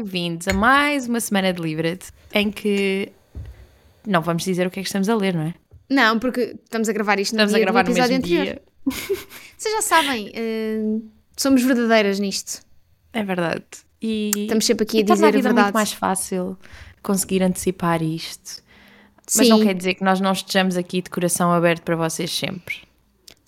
é é? Bem-vindos a mais uma semana de Livret em que não vamos dizer o que é que estamos a ler, não é? Não, porque estamos a gravar isto no, Estamos a dia gravar do no episódio mesmo anterior. dia. Vocês já sabem, eh, somos verdadeiras nisto. É verdade. E Estamos sempre aqui a dizer a vida verdade. muito mais fácil conseguir antecipar isto. Mas Sim, não quer dizer que nós não estejamos aqui de coração aberto para vocês sempre.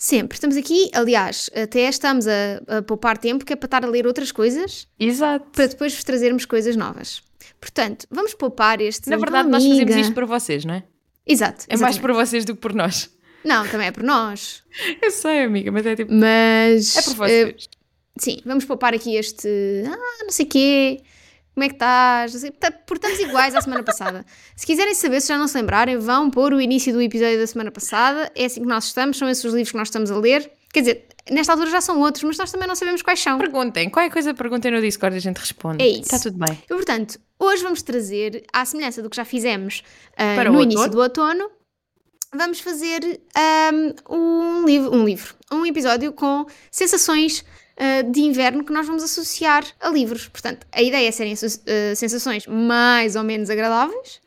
Sempre. Estamos aqui, aliás, até estamos a, a poupar tempo que é para estar a ler outras coisas Exato. para depois vos trazermos coisas novas. Portanto, vamos poupar este. Na verdade, nós fazemos isto para vocês, não é? Exato. É mais por vocês do que por nós. Não, também é por nós. Eu sei, amiga, mas é tipo. Mas. É por vocês. sim, vamos poupar aqui este. Ah, não sei quê. Como é que estás? Tá- Porque estamos iguais à semana passada. Se quiserem saber, se já não se lembrarem, vão pôr o início do episódio da semana passada. É assim que nós estamos, são esses os livros que nós estamos a ler. Quer dizer, nesta altura já são outros, mas nós também não sabemos quais são. Perguntem, qualquer coisa perguntem no Discord e a gente responde. É isso. Está tudo bem. E, portanto, hoje vamos trazer, à semelhança do que já fizemos ah, Para no início do outono, vamos fazer ahm, um, livro, um livro, um episódio com sensações ah, de inverno que nós vamos associar a livros. Portanto, a ideia é serem ah, sensações mais ou menos agradáveis.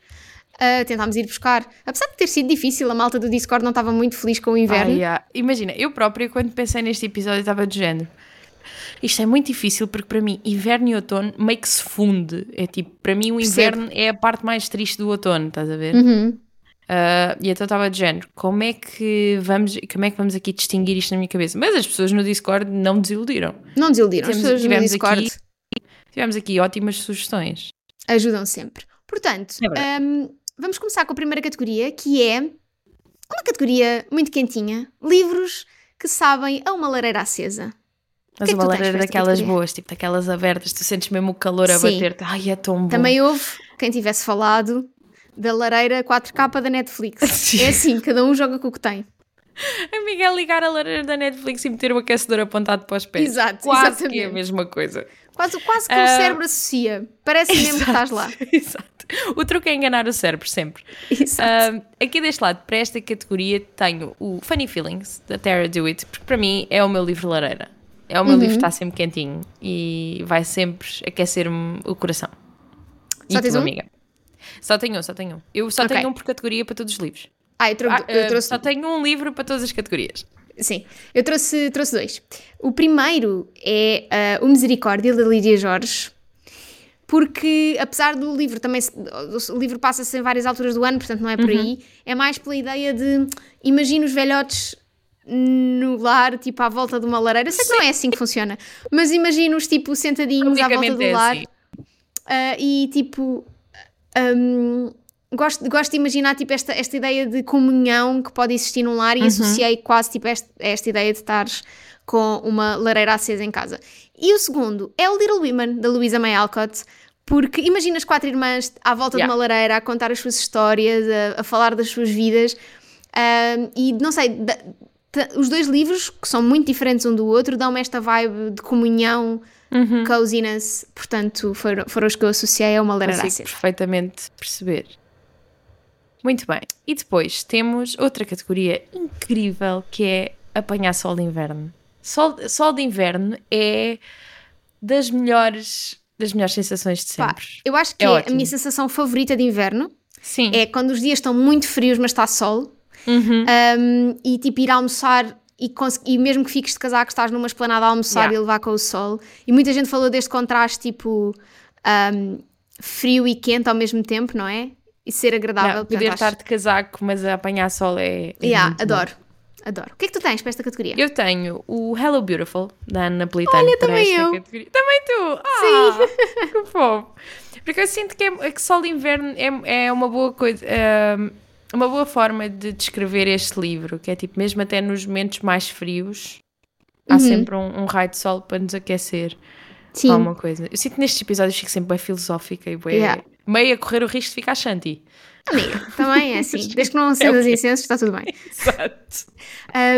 Ah, tentámos ir buscar, apesar de ter sido difícil, a malta do Discord não estava muito feliz com o inverno. Ah, Imagina, eu própria, quando pensei neste episódio, estava de género. Isto é muito difícil porque, para mim, inverno e outono meio que se funde. É tipo, para mim, o Percebo. inverno é a parte mais triste do outono, estás a ver? Uhum. Ah, e então estava de género. Como é, que vamos, como é que vamos aqui distinguir isto na minha cabeça? Mas as pessoas no Discord não me desiludiram. Não desiludiram, as Temos- pessoas no tivemos Discord aqui- Tivemos aqui ótimas sugestões. ajudam sempre. Portanto, É hum, vamos começar com a primeira categoria, que é uma categoria muito quentinha: livros que sabem a uma lareira acesa. Mas que é uma tens lareira daquelas categoria? boas, tipo daquelas abertas, tu sentes mesmo o calor a bater-te. Ai, é tão bom. Também houve quem tivesse falado da lareira 4K da Netflix. É assim, cada um joga com o que tem. A Miguel ligar a lareira da Netflix e meter o aquecedor apontado para os pés. Exato, Quase que é exatamente. a mesma coisa. Quase, quase que o Ah. cérebro associa. Parece mesmo que estás lá. Exato. O truque é enganar o cérebro, sempre. Exato. Ah, aqui deste lado, para esta categoria, tenho o Funny Feelings, da Tara Dewitt, porque para mim é o meu livro lareira. É o meu Uhum. livro que está sempre quentinho e vai sempre aquecer-me o coração. E Só tens tu, um? amiga? Só tenho um, só tenho um. Eu só Ok. tenho um por categoria para todos os livros. Ah, eu, trou- Ah, eu trouxe. Só tenho um livro para todas as categorias. Sim, eu trouxe, trouxe dois. O primeiro é ah, O Misericórdia, da Lídia Jorge, porque apesar do livro também, o livro passa-se em várias alturas do ano, portanto não é por aí, é mais pela ideia de imagina os velhotes no lar, tipo à volta de uma lareira. Sei que não é assim que funciona, mas imagina-os tipo sentadinhos à volta do é lar assim. ah, e tipo. Hum, gosto, gosto de imaginar tipo, esta, esta ideia de comunhão que pode existir num lar e Uhum. associei quase tipo, esta, esta ideia de estares com uma lareira acesa em casa. E o segundo é o Little Women, da Louisa May Alcott, porque imagina as quatro irmãs à volta Yeah. de uma lareira a contar as suas histórias, a, a falar das suas vidas. hum, e não sei, os dois livros, que são muito diferentes um do outro, dão-me esta vibe de comunhão, Uhum. coziness, portanto foram, foram os que eu associei a uma lareira Consigo perfeitamente perceber. Muito bem. E depois temos outra categoria incrível que é apanhar sol de inverno. Sol, sol de inverno é das melhores, das melhores sensações de Pá, sempre. eu acho que É é, a minha sensação favorita de inverno. Sim. É quando os dias estão muito frios, mas está sol. Uhum. Um, e tipo ir almoçar e, e mesmo que fiques de casaco, estás numa esplanada a almoçar Yeah. e levar com o sol. E muita gente falou deste contraste tipo um, frio e quente ao mesmo tempo, não é? E ser agradável. Não, poder acho- estar de casaco, mas a apanhar sol é. é Yeah, muito bom. adoro, adoro. O que é que tu tens para esta categoria? Eu tenho o Hello Beautiful, da Ana Napolitano. Olha, também eu. categoria. Também tu! Ah, que fofo! Porque eu sinto que, é, que sol de inverno é, é uma boa coisa, uma boa forma de descrever este livro, que é tipo, mesmo até nos momentos mais frios, há Uhum. sempre um, um raio de sol para nos aquecer. Sim, Alguma coisa. Eu sinto que nestes episódios fico sempre bem filosófica e bem, Yeah. meio a correr o risco de ficar shanty. amiga, também é assim. Desde que não acendas quê? incensos, está tudo bem. Exato.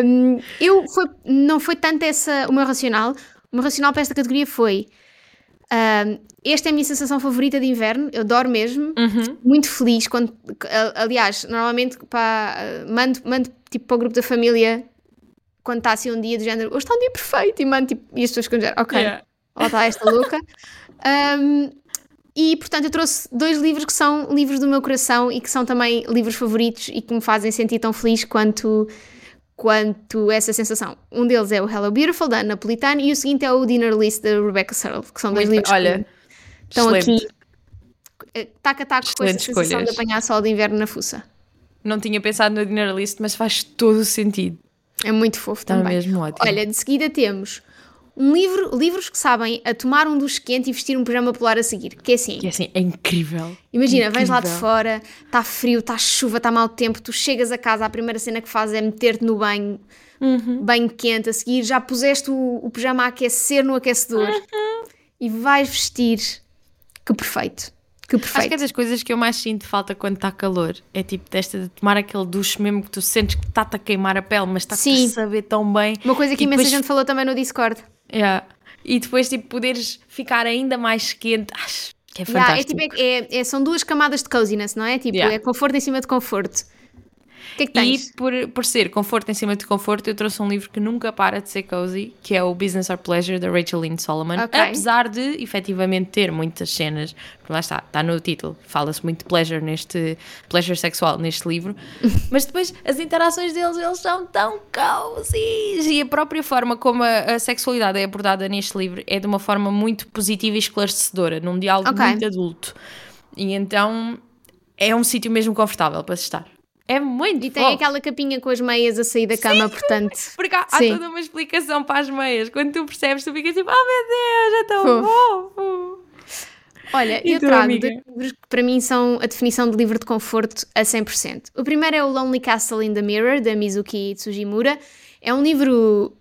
Um, eu foi, não foi tanto essa o meu racional. O meu racional para esta categoria foi um, esta é a minha sensação favorita de inverno, eu adoro mesmo, Uhum. muito feliz quando, aliás, normalmente pá, mando, mando tipo para o grupo da família quando está assim um dia do género, hoje está um dia perfeito e mando tipo, e as pessoas ficam género, ok, Yeah. Lá está esta louca. Um, e portanto eu trouxe dois livros que são livros do meu coração e que são também livros favoritos e que me fazem sentir tão feliz quanto, quanto essa sensação. Um deles é o Hello Beautiful, da Ana Napolitano, e o seguinte é o Dinner List, da Rebecca Searle, que são dois Muito livros. Olha, que estão excelente. aqui eh, taco a taco com essa Excelentes sensação de escolhas. apanhar sol de inverno na fuça. Não tinha pensado no dinner list, mas faz todo o sentido. É muito fofo Está também. mesmo ótimo. Olha, de seguida temos um livro, livros que sabem a tomar um duche quente e vestir um pijama polar a seguir. Que é assim, Que é assim, é incrível. imagina, vens lá de Incrível. fora, está frio, está chuva, está mau tempo, tu chegas a casa, a primeira cena que fazes é meter-te no banho, Uhum. banho quente, a seguir já puseste o, o pijama a aquecer no aquecedor Uhum. e vais vestir. Que perfeito. Que Acho que é perfeito. das coisas que eu mais sinto falta quando está calor. É tipo desta de tomar aquele duche mesmo que tu sentes que está-te a queimar a pele, mas está-te a saber tão bem. Uma coisa que E imensa depois- gente falou também no Discord. Yeah. E depois, tipo, poderes ficar ainda mais quente. Acho que é Yeah, é fantástico. tipo, é- é- são duas camadas de coziness, não é? Tipo, Yeah. é conforto em cima de conforto. Que é que tens? E por, por ser conforto em cima de conforto, eu trouxe um livro que nunca para de ser cozy, que é o Business or Pleasure, da Rachel Lynn Solomon. Ok. Apesar de, efetivamente, ter muitas cenas, porque lá está, está no título, fala-se muito de pleasure neste, pleasure sexual neste livro, mas depois as interações deles, eles são tão cozy! E a própria forma como a, a sexualidade é abordada neste livro é de uma forma muito positiva e esclarecedora, num diálogo Ok. muito adulto. E então é um sítio mesmo confortável para se estar. É muito E tem fofo. aquela capinha com as meias a sair da cama, portanto. Porque há, há toda uma explicação para as meias. Quando tu percebes, tu ficas tipo, oh meu Deus, é tão Fofo. fofo. Olha, E eu trago amiga? dois livros que para mim são a definição de livro de conforto a 100%. O primeiro é o Lonely Castle in the Mirror, da Mizuki Tsujimura. É um livro.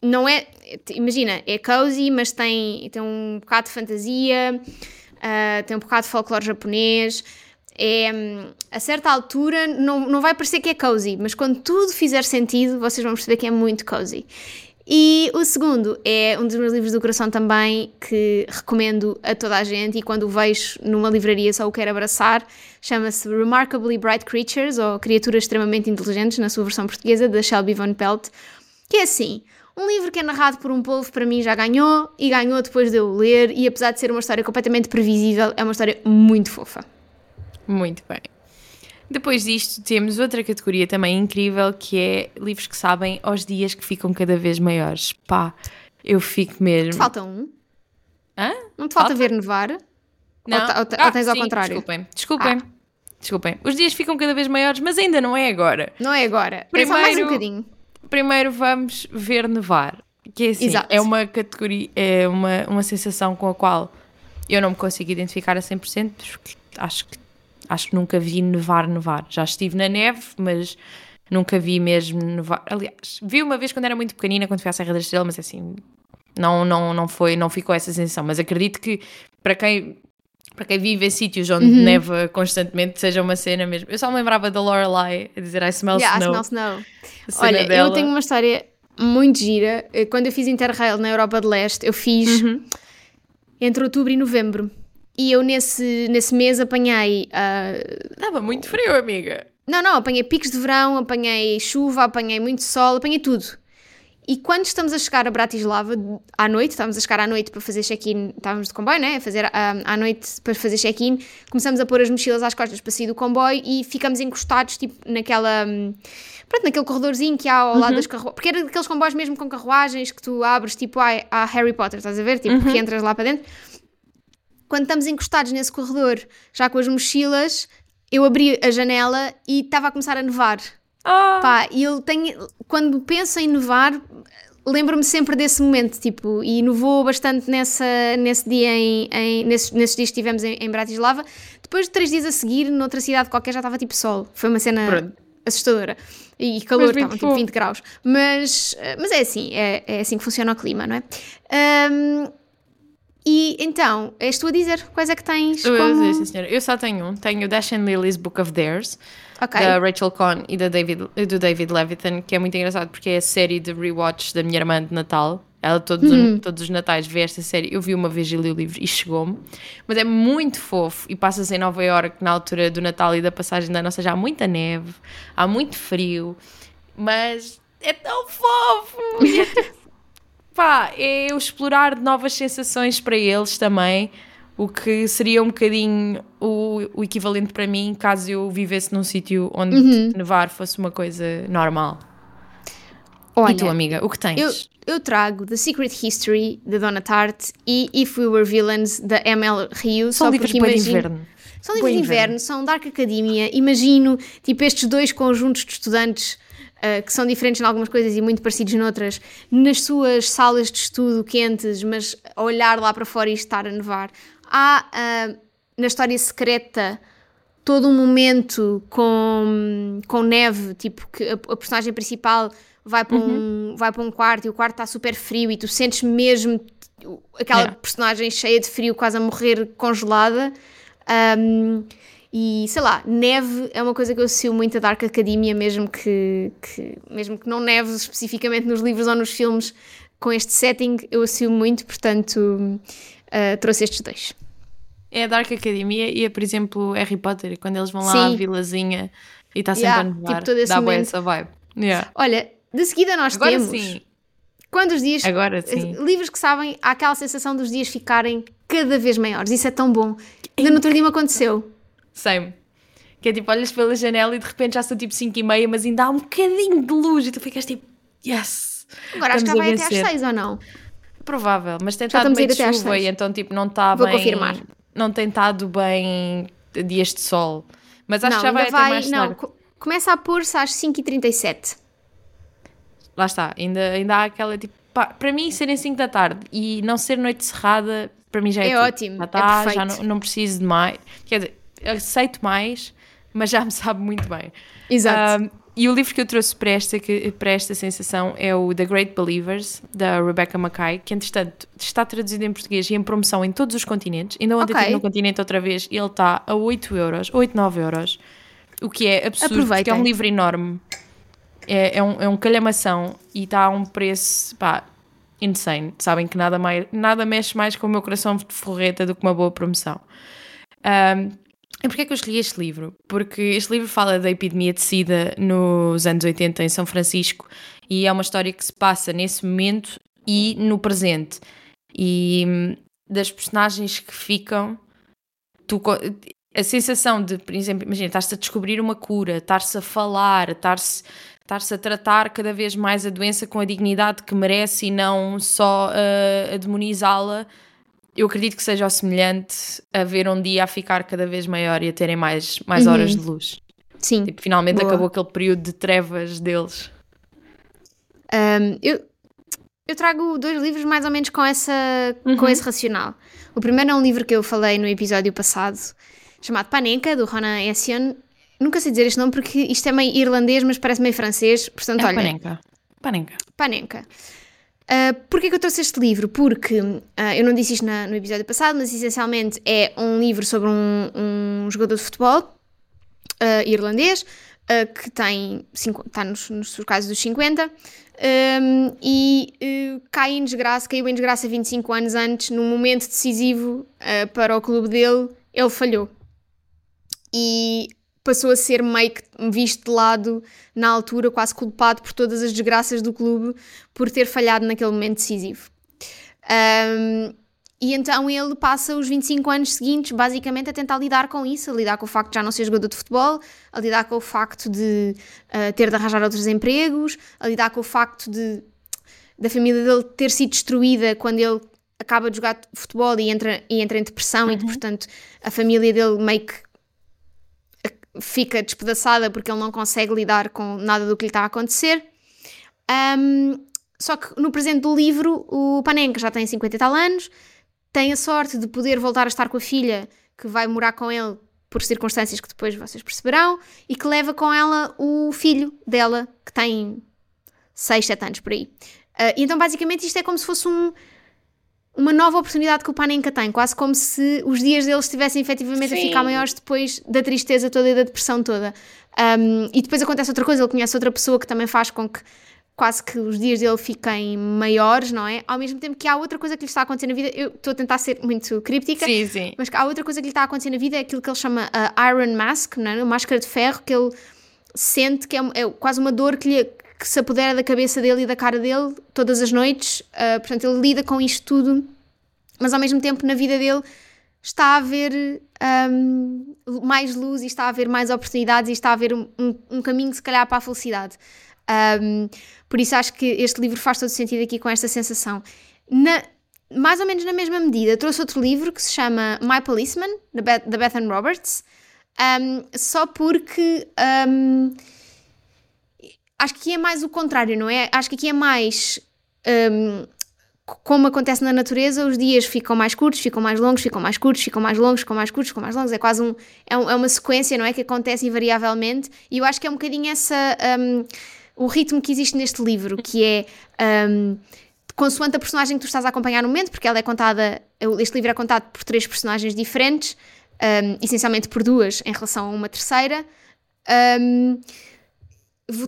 Não é. Imagina, é cozy, mas tem, tem um bocado de fantasia, ah, tem um bocado de folclore japonês. É, a certa altura não, não vai parecer que é cozy, mas quando tudo fizer sentido, vocês vão perceber que é muito cozy. E o segundo é um dos meus livros do coração também, que recomendo a toda a gente e quando o vejo numa livraria só o quero abraçar. Chama-se Remarkably Bright Creatures, ou Criaturas Extremamente Inteligentes, na sua versão portuguesa, da Shelby Von Pelt. Que é assim, um livro que é narrado por um polvo para mim já ganhou, e ganhou depois de eu ler, e apesar de ser uma história completamente previsível, é uma história muito fofa. Muito bem. Depois disto, temos outra categoria também incrível que é livros que sabem aos dias que ficam cada vez maiores. Pá, eu fico mesmo. Falta um. Hã? Não te falta, Falta? ver nevar? Não. Ou, ou Ah, ou tens ao sim, contrário? Desculpem, desculpem. Desculpem. Os dias ficam cada vez maiores, mas ainda não é agora. Não é agora. é só mais um Primeiro- bocadinho. Primeiro vamos ver nevar. Que é assim, Exato. é uma categoria, é uma, uma sensação com a qual eu não me consigo identificar a 100%, porque acho que, acho que nunca vi nevar, nevar. Já estive na neve, mas nunca vi mesmo nevar. Aliás, vi uma vez quando era muito pequenina, quando fui à Serra da Estrela, mas assim, não, não, não, foi, não ficou essa sensação. Mas acredito que para quem, para quem vive em sítios onde Uhum. neva constantemente, seja uma cena mesmo. Eu só me lembrava da Lorelai a dizer I smell Yeah, I snow. smell snow. Olha, dela. eu tenho uma história muito gira. Eh, Quando eu fiz Interrail na Europa de Leste, eu fiz Uhum. entre outubro e novembro. E eu nesse, nesse mês apanhei. ah, Estava muito frio, amiga. não, não, apanhei picos de verão, apanhei chuva, apanhei muito sol, apanhei tudo. E quando estamos a chegar a Bratislava à noite, estávamos a chegar à noite para fazer check-in, estávamos de comboio, né? A fazer ah, à noite para fazer check-in, começamos a pôr as mochilas às costas para sair do comboio e ficamos encostados, tipo, naquela. Pronto, naquele corredorzinho que há ao lado das carruagens. Porque era daqueles comboios mesmo com carruagens que tu abres, tipo, a, Harry Potter, estás a ver? Tipo, que entras lá para dentro. Quando estamos encostados nesse corredor, já com as mochilas, eu abri a janela e estava a começar a nevar. Ah, Pá, e eu tenho. Quando penso em nevar, lembro-me sempre desse momento, tipo, e nevou bastante nessa, nesse dia em, em- nesses, nesses dias que estivemos em, em Bratislava. Depois de três dias a seguir, noutra cidade qualquer, já estava tipo sol. Foi uma cena Pronto. assustadora. E calor, estavam tipo fofo. 20 graus. Mas, mas é assim, é, é assim que funciona o clima, não é? Ahm, e então, és tu a dizer quais é que tens eu, como... eu, sim, senhora. eu só tenho um. Tenho Dash and Lily's Book of Theirs, Ok. da Rachel Cohn e da David, do David Levitan, que é muito engraçado porque é a série de rewatch da minha irmã de Natal. Ela todos, os, todos os natais vê esta série. Eu vi uma vez e li o livro e chegou-me. Mas é muito fofo e passa-se em Nova Iorque na altura do Natal e da passagem de ano. Ou seja, há muita neve, há muito frio, mas é tão fofo. Pá, é eu explorar novas sensações para eles também, o que seria um bocadinho o, o equivalente para mim caso eu vivesse num sítio onde Uhum. nevar fosse uma coisa normal. Olha, e tu, amiga, o que tens? Eu, eu trago The Secret History, da Donna Tartt, e If We Were Villains, da M.L. Rio. São só livros porque imagino- inverno. São livros de inverno, são Dark Academia. Imagino, tipo, estes dois conjuntos de estudantes ah, que são diferentes em algumas coisas e muito parecidos noutras, nas suas salas de estudo quentes, mas a olhar lá para fora e estar a nevar. Há ah, na história secreta todo um momento com, com neve, tipo que a, a personagem principal vai para, um, vai para um quarto e o quarto está super frio e tu sentes mesmo aquela Yeah. personagem cheia de frio, quase a morrer congelada. Um, e sei lá, neve é uma coisa que eu associo muito a Dark Academia, mesmo que, que- mesmo que não neve especificamente nos livros ou nos filmes, com este setting eu associo muito, portanto uh, trouxe estes dois. É a Dark Academia e é, por exemplo, Harry Potter, quando eles vão lá à Sim. vilazinha e está sempre Yeah, a nevar, tipo todo esse dá momento. essa vibe. Yeah. Olha, de seguida nós Agora temos sim, quando os dias agora sim. livros que sabem, há aquela sensação dos dias ficarem cada vez maiores. Isso é tão bom. Ainda no outro dia me aconteceu. Same. Que é tipo, olhas pela janela e de repente já são tipo 5 e meia, mas ainda há um bocadinho de luz e tu ficas tipo, yes! Agora acho que já vai até às vencer. 6 ou não? Provável, mas tem Já estado meio de chuva e então tipo não está Vou bem. confirmar. Não tem estado bem dias de sol. Mas acho não, que já vai ainda até vai. mais não, tarde. co- começa a pôr-se às 5h37. Lá está, ainda, ainda há aquela tipo. pá, para mim, serem 5 da tarde e não ser noite cerrada, para mim já é, É ótimo, Já é está, já perfeito. não, não preciso de mais. Quer dizer, aceito mais, mas já me sabe muito bem. Exato. Um, e o livro que eu trouxe para esta, que- para esta sensação é o The Great Believers, da Rebecca Mackay, que entretanto está traduzido em português e em promoção em todos os continentes. Ainda ontem Ok. estive no continente outra vez e ele está a 8 euros, 8, 9 euros, o que é absurdo, porque é Aproveitem. um livro enorme. É, é, um, é um calhamação e está a um preço, pá, insane. Sabem que nada, mais, nada mexe mais com o meu coração de forreta do que uma boa promoção. Um, e porquê é que eu escolhi este livro? Porque este livro fala da epidemia de SIDA nos anos 80 em São Francisco e é uma história que se passa nesse momento e no presente. E hum, das personagens que ficam, tu, a sensação de, por exemplo, imagina, estás-te a descobrir uma cura, estar-se a falar, estar-se estar-se a tratar cada vez mais a doença com a dignidade que merece e não só uh, a demonizá-la eu acredito que seja o semelhante a ver um dia a ficar cada vez maior e a terem mais, mais Uhum. horas de luz. Sim. Tipo, finalmente Boa. acabou aquele período de trevas deles. Um, eu, eu trago dois livros mais ou menos com, essa, Uhum. com esse racional. O primeiro é um livro que eu falei no episódio passado, chamado Panenka, do Ronan Essian. Nunca sei dizer este nome porque isto é meio irlandês, mas parece meio francês. Portanto, É olha, panenca. Panenka. Panenka. Uh, Porquê que eu trouxe este livro? Porque uh, eu não disse isto na- no episódio passado, mas essencialmente é um livro sobre um, um jogador de futebol uh, irlandês que tem está nos, nos casos dos 50 um, e cai em desgraça, caiu em desgraça 25 anos antes, num momento decisivo para o clube dele, ele falhou. E passou a ser meio que visto de lado na altura, quase culpado por todas as desgraças do clube por ter falhado naquele momento decisivo. Um, e então ele passa os 25 anos seguintes basicamente a tentar lidar com isso, a lidar com o facto de já não ser jogador de futebol, a lidar com o facto de uh, ter de arranjar outros empregos, a lidar com o facto de da família dele ter sido destruída quando ele acaba de jogar futebol e entra, e entra em depressão e portanto a família dele meio que fica despedaçada porque ele não consegue lidar com nada do que lhe está a acontecer. Um, só que no presente do livro, o Panenka já tem 50 e tal anos, tem a sorte de poder voltar a estar com a filha que vai morar com ele por circunstâncias que depois vocês perceberão e que leva com ela o filho dela que tem 6, 7 anos por aí. Uh, então, basicamente, isto é como se fosse um, uma nova oportunidade que o Panenka tem, quase como se os dias deles estivessem efetivamente a Sim. ficar maiores depois da tristeza toda e da depressão toda. Um, e depois acontece outra coisa, ele conhece outra pessoa que também faz com que quase que os dias dele fiquem maiores, não é? Ao mesmo tempo que há outra coisa que lhe está a acontecer na vida, eu estou a tentar ser muito críptica, Sim, sim. mas que há outra coisa que lhe está a acontecer na vida é aquilo que ele chama a Iron Mask, não é? a máscara de ferro, que ele sente que é, é quase uma dor que lhe, que se apodera da cabeça dele e da cara dele todas as noites. Uh, portanto, ele lida com isto tudo, mas ao mesmo tempo na vida dele está a haver um, mais luz e está a haver mais oportunidades e está a haver um, um, caminho, se calhar, para a felicidade. Por isso acho que este livro faz todo sentido aqui com esta sensação. Na, mais ou menos na mesma medida, trouxe outro livro que se chama My Policeman, da Beth, da Bethan Roberts, só porque acho que aqui é mais o contrário, não é? Acho que aqui é mais. Um, como acontece na natureza, os dias ficam mais curtos, ficam mais longos, ficam mais curtos, ficam mais longos, ficam mais curtos, ficam mais longos. É quase um. É, um, é uma sequência, não é? Que acontece invariavelmente. E eu acho que é um bocadinho essa. Um, o ritmo que existe neste livro, que é. Um, consoante a personagem que tu estás a acompanhar no momento, porque ela é contada. Este livro é contado por três personagens diferentes, um, essencialmente por duas em relação a uma terceira. Um,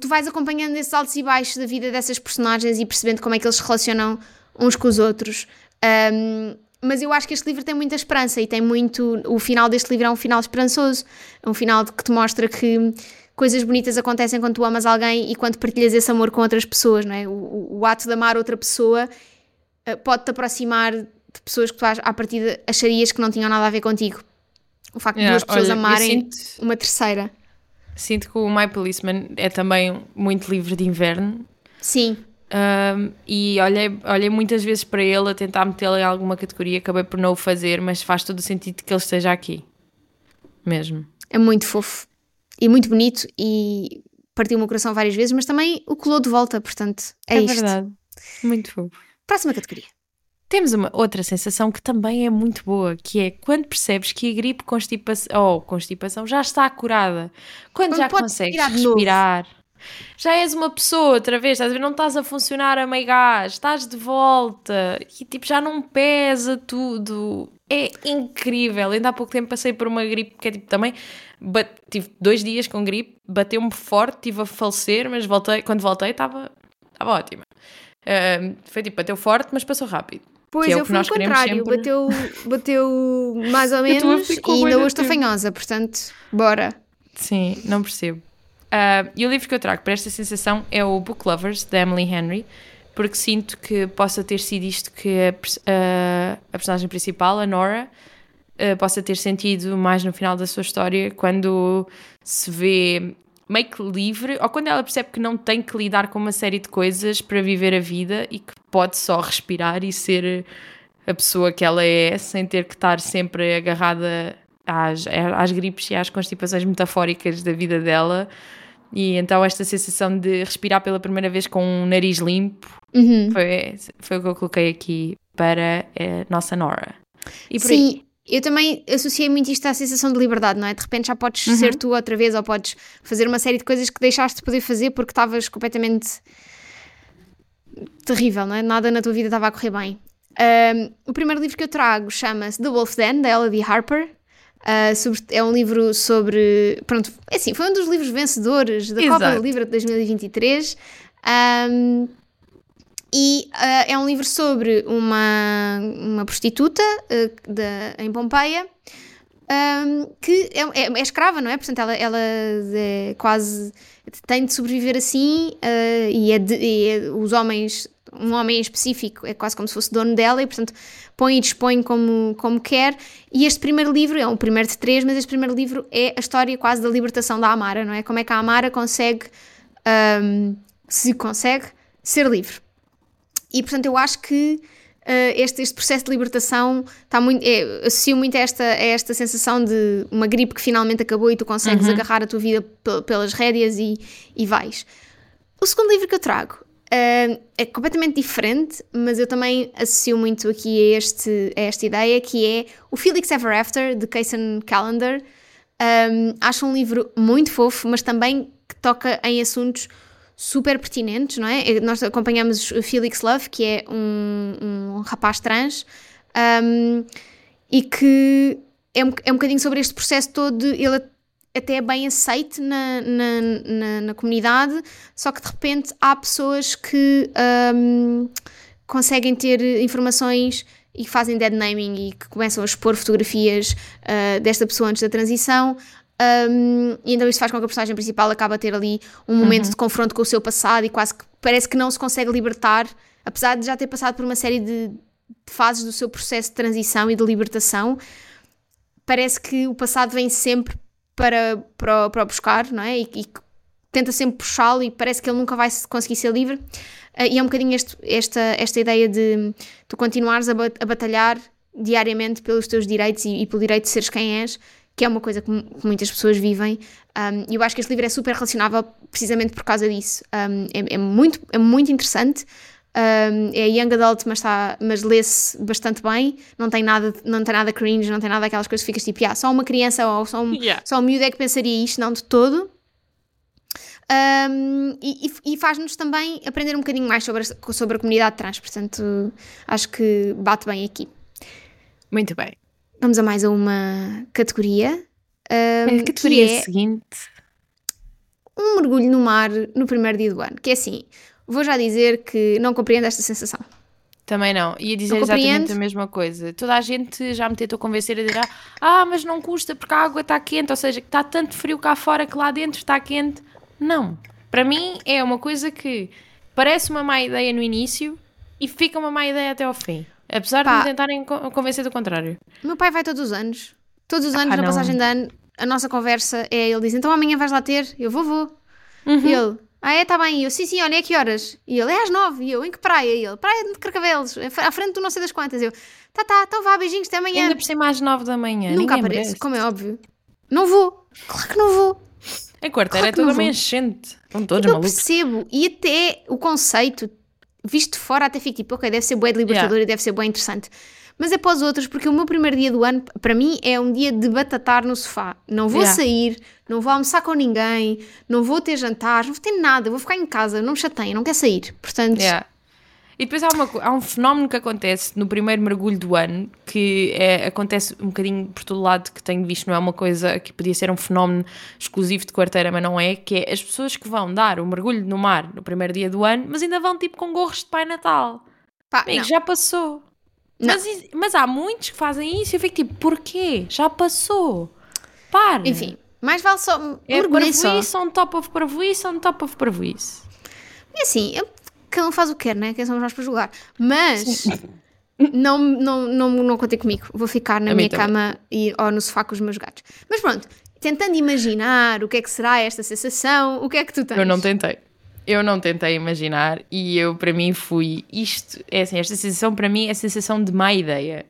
tu vais acompanhando esses altos e baixos da vida dessas personagens e percebendo como é que eles se relacionam uns com os outros. Um, mas eu acho que este livro tem muita esperança e tem muito. O final deste livro é um final esperançoso, é um final que te mostra que coisas bonitas acontecem quando tu amas alguém e quando partilhas esse amor com outras pessoas, não é? O, o, ato de amar outra pessoa uh, pode-te aproximar de pessoas que tu à partida acharias que não tinham nada a ver contigo. O facto yeah, de duas pessoas olha, amarem sinto... uma terceira. Sinto que o My Policeman é também muito livre de inverno. Sim. Um, e olhei, olhei muitas vezes para ele a tentar metê-lo em alguma categoria, acabei por não o fazer, mas faz todo o sentido que ele esteja aqui. Mesmo. É muito fofo e muito bonito e partiu o meu coração várias vezes, mas também o colou de volta, portanto, é, é isto. verdade. Muito fofo. Próxima categoria. Temos uma outra sensação que também é muito boa, que é quando percebes que a gripe constipação, ou constipação já está curada, quando, quando já consegues respirar, já és uma pessoa outra vez, estás a ver? Não estás a funcionar a meio gás, estás de volta e tipo já não pesa tudo. É incrível. Ainda há pouco tempo passei por uma gripe que é tipo também. tive dois dias com gripe, bateu-me forte, tive a falecer, mas voltei, quando voltei estava ótima. Uh, foi tipo, bateu forte, mas passou rápido. Pois, é eu fui ao contrário, sempre... bateu, bateu mais ou menos e ainda hoje estou fanhosa, portanto, bora. Sim, não percebo. Uh, e o livro que eu trago para esta sensação é o Book Lovers, da Emily Henry, porque sinto que possa ter sido isto que a, a personagem principal, a Nora, uh, possa ter sentido mais no final da sua história, quando se vê meio que livre, ou quando ela percebe que não tem que lidar com uma série de coisas para viver a vida e que pode só respirar e ser a pessoa que ela é, sem ter que estar sempre agarrada às, às gripes e às constipações metafóricas da vida dela. E então esta sensação de respirar pela primeira vez com um nariz limpo uhum. foi, foi o que eu coloquei aqui para a nossa Nora. E Sim, aí, eu também associei muito isto à sensação de liberdade, não é? De repente já podes uhum. ser tu outra vez ou podes fazer uma série de coisas que deixaste de poder fazer porque estavas completamente terrível, não é? Nada na tua vida estava a correr bem. Um, o primeiro livro que eu trago chama-se The Wolf's Den, da Elodie Harper. Uh, sobre, é um livro sobre. Pronto, é assim, foi um dos livros vencedores da Exato. Copa do Livro de 2023. Um, e uh, é um livro sobre uma, uma prostituta uh, de, em Pompeia um, que é, é, é, escrava, não é? Portanto, ela, ela é quase tem de sobreviver assim uh, e, é de, e é, os homens, um homem em específico, é quase como se fosse dono dela e, portanto, põe e dispõe como, como quer. E este primeiro livro é o primeiro de três, mas este primeiro livro é a história quase da libertação da Amara, não é? Como é que a Amara consegue, um, se consegue, ser livre. E portanto eu acho que uh, este, este processo de libertação está muito, é, associo muito a esta, a esta sensação de uma gripe que finalmente acabou e tu consegues uhum. agarrar a tua vida pelas rédeas e, e vais. O segundo livro que eu trago uh, é completamente diferente, mas eu também associo muito aqui a, este, a esta ideia que é o Felix Ever After, de Kaysen Callender. Um, acho um livro muito fofo, mas também que toca em assuntos super pertinentes, não é? Nós acompanhamos o Felix Love, que é um, um rapaz trans, um, e que é um, é um bocadinho sobre este processo todo de ele até é bem aceite na, na, na, na, comunidade, só que de repente há pessoas que um, conseguem ter informações e fazem dead naming e que começam a expor fotografias uh, desta pessoa antes da transição Um, e então isso faz com que a personagem principal acabe a ter ali um momento de confronto com o seu passado e quase que parece que não se consegue libertar, apesar de já ter passado por uma série de, de fases do seu processo de transição e de libertação. Parece que o passado vem sempre para, para, para o buscar, não é? E, e tenta sempre puxá-lo e parece que ele nunca vai conseguir ser livre. Uh, e é um bocadinho este, esta, esta ideia de tu continuares a, a batalhar diariamente pelos teus direitos e, e, pelo direito de seres quem és, que é uma coisa que, que muitas pessoas vivem. Um, e eu acho que este livro é super relacionável precisamente por causa disso. Um, é, é, muito, é muito interessante. Um, é young adult, mas, tá, mas lê-se bastante bem. Não tem, nada, não tem nada cringe, não tem nada daquelas coisas que ficas tipo, ah, só uma criança ou só um, Yeah. só um miúdo é que pensaria isto, não de todo. Um, e e- e faz-nos também aprender um bocadinho mais sobre a, sobre a comunidade trans, portanto, acho que bate bem aqui. Muito bem. Vamos a mais a uma categoria. um, A categoria é seguinte. um mergulho no mar no primeiro dia do ano. Que é assim, vou já dizer que não compreendo esta sensação. Também não. Ia dizer exatamente a mesma coisa. Toda a gente já me tentou convencer a dizer ah, mas não custa porque a água está quente, ou seja, que está tanto frio cá fora que lá dentro está quente. Não. Para mim é uma coisa que parece uma má ideia no início e fica uma má ideia até ao fim. Apesar Pá. de me tentarem co- convencer do contrário. Meu pai vai todos os anos. Todos os anos, Ah, na não. passagem de ano, a nossa conversa é ele diz: Então amanhã vais lá ter? Eu vou, vou. Uhum. E ele: Ah, é, tá bem. E eu: Sim, sim, olha, é que horas? E ele: É às nove. E eu: Em que praia? E ele: Praia de Carcavelos, à frente do não sei das quantas. Eu: Tá, tá, então vá, beijinhos, até amanhã. Ainda por cima às nove da manhã. Nunca apareço, merece. como é óbvio. Não vou. Claro que não vou. A quarteira Claro é toda uma enchente. Estão todos eu malucos. percebo. E até o conceito, visto de fora, até fico tipo, ok, deve ser bué de libertador e deve ser bué interessante. Mas é para os outros, porque o meu primeiro dia do ano, para mim, é um dia de batatar no sofá. Não vou Yeah. sair, não vou almoçar com ninguém, não vou ter jantar, não vou ter nada, vou ficar em casa, não me chateiem, não quero sair. Portanto, Yeah. E depois há, uma há um fenómeno que acontece no primeiro mergulho do ano, que é- acontece um bocadinho por todo lado que tenho visto, não é uma coisa que podia ser um fenómeno exclusivo de quarteira, mas não é, que é as pessoas que vão dar o mergulho no mar no primeiro dia do ano, mas ainda vão tipo com gorros de Pai Natal. pá, não. já passou. Mas, mas há muitos que fazem isso e eu fico tipo, porquê? Já passou. Para. Enfim, mais vale só é mergulhem só. parvoíce on top of parvoíce on top of parvoíce. É assim, eu- cada um faz o que quer, né? Quem somos nós para julgar. Mas não, não, não, não contem comigo. Vou ficar na A minha cama e, ou no sofá com os meus gatos. Mas pronto, tentando imaginar o que é que será esta sensação, o que é que tu tens? Eu não tentei. Eu não tentei imaginar e eu, para mim, fui. Isto, é assim, esta sensação, para mim, é a sensação de má ideia.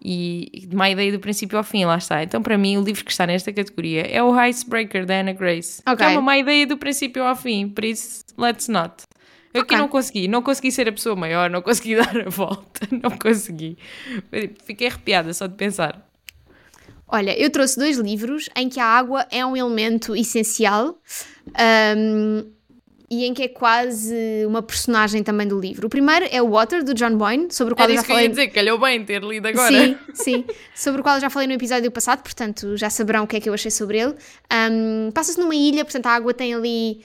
E de má ideia do princípio ao fim, lá está. Então, para mim, o livro que está nesta categoria é o Icebreaker da Anna Grace. Ok. Que é uma má ideia do princípio ao fim, por isso, let's not. Eu aqui Ok. não consegui, não consegui ser a pessoa maior, não consegui dar a volta, não consegui. Fiquei arrepiada só de pensar. Olha, eu trouxe dois livros em que a água é um elemento essencial ahm, e em que é quase uma personagem também do livro. O primeiro é o Water, do John Boyne, sobre o qual Era eu já isso que eu ia falei. dizer, calhou bem ter lido agora. Sim, sim. Sobre o qual eu já falei no episódio passado, portanto já saberão o que é que eu achei sobre ele. Um, Passa-se numa ilha, portanto a água tem ali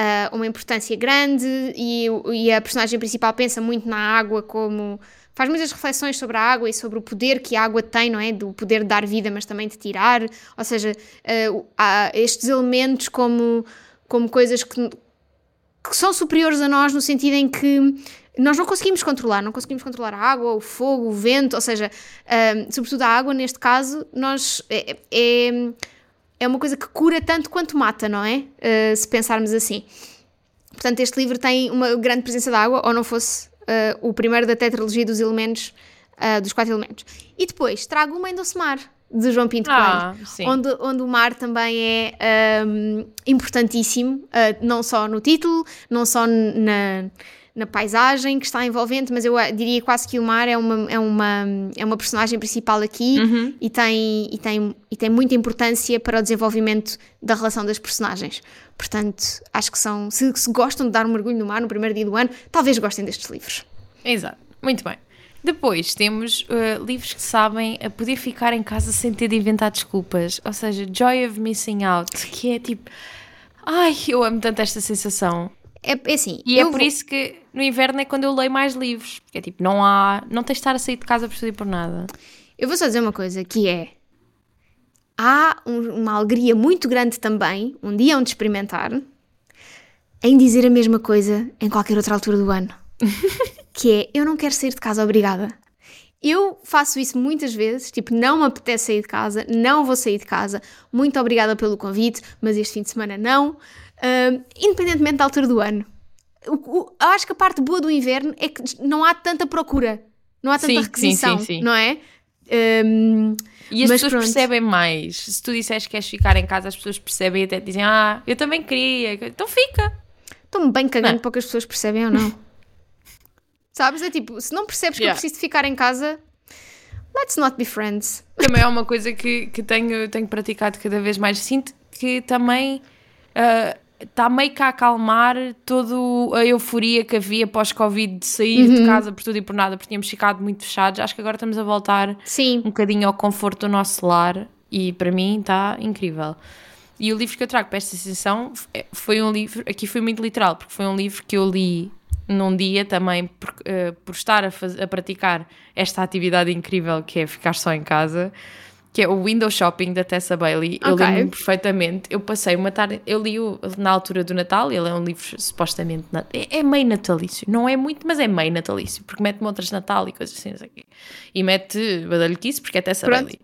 ah, uma importância grande e, e a personagem principal pensa muito na água como. Faz muitas reflexões sobre a água e sobre o poder que a água tem, não é? Do poder de dar vida, mas também de tirar. Ou seja, há estes elementos como, como coisas que, que são superiores a nós no sentido em que nós não conseguimos controlar, não conseguimos controlar a água, o fogo, o vento, ou seja, ahm, sobretudo a água, neste caso, nós é, é, é uma coisa que cura tanto quanto mata, não é? Ah, se pensarmos assim. Portanto, este livro tem uma grande presença de água, ou não fosse ah, o primeiro da tetralogia dos elementos, ah, dos quatro elementos. E depois trago uma em Doce Mar, de João Pinto Ah, Coelho, sim. onde, onde o mar também é ahm, importantíssimo, ah, não só no título, não só na, na paisagem que está envolvente, mas eu ah, diria quase que o mar é uma, é uma, é uma personagem principal aqui Uhum. e, tem, e, tem, e tem muita importância para o desenvolvimento da relação das personagens. Portanto, acho que são, se, se gostam de dar um mergulho no mar no primeiro dia do ano, talvez gostem destes livros. Exato, muito bem. Depois temos uh, livros que sabem a poder ficar em casa sem ter de inventar desculpas. Ou seja, Joy of Missing Out, que é tipo. Ai, eu amo tanto esta sensação. É, é assim, E é por vou- isso que no inverno é quando eu leio mais livros. É tipo, não há. Não tens de estar a sair de casa por tudo e por nada. Eu vou só dizer uma coisa, que é... há um- uma alegria muito grande também, um dia onde experimentar, em dizer a mesma coisa em qualquer outra altura do ano. que é, eu não quero sair de casa, obrigada. Eu faço isso muitas vezes, tipo, não me apetece sair de casa, não vou sair de casa, muito obrigada pelo convite, mas este fim de semana não, Ahm, independentemente da altura do ano. O- o- eu acho que a parte boa do inverno é que não há tanta procura, não há tanta Sim, requisição, sim, sim. não é? Ahm, E as pessoas pronto. percebem mais. Se tu disseres que queres ficar em casa, as pessoas percebem e até dizem: Ah, eu também queria. Então fica. Estou-me bem cagando Não. para que as pessoas percebem ou não. Sabes? É tipo, se não percebes que Yeah. eu preciso de ficar em casa, let's not be friends. Também é uma coisa que, que tenho, tenho praticado cada vez mais. Sinto que também está meio que a acalmar toda a euforia que havia pós-Covid de sair Uhum. de casa por tudo e por nada, porque tínhamos ficado muito fechados. Acho que agora estamos a voltar Sim, um bocadinho ao conforto do nosso lar e para mim está incrível. E o livro que eu trago para esta sessão é- foi um livro, aqui foi muito literal, porque foi um livro que eu li num dia também por, eh, por estar a, faz- a praticar esta atividade incrível que é ficar só em casa, que é o Window Shopping da Tessa Bailey. Eu Ok. lembro-me perfeitamente. Eu passei uma tarde, eu li-o na altura do Natal, ele é um livro supostamente, é, é meio natalício, não é muito, mas é meio natalício, porque mete montras de Natal e coisas assim, não sei o quê. E mete badalhoquice, porque é Tessa Pronto. Bailey.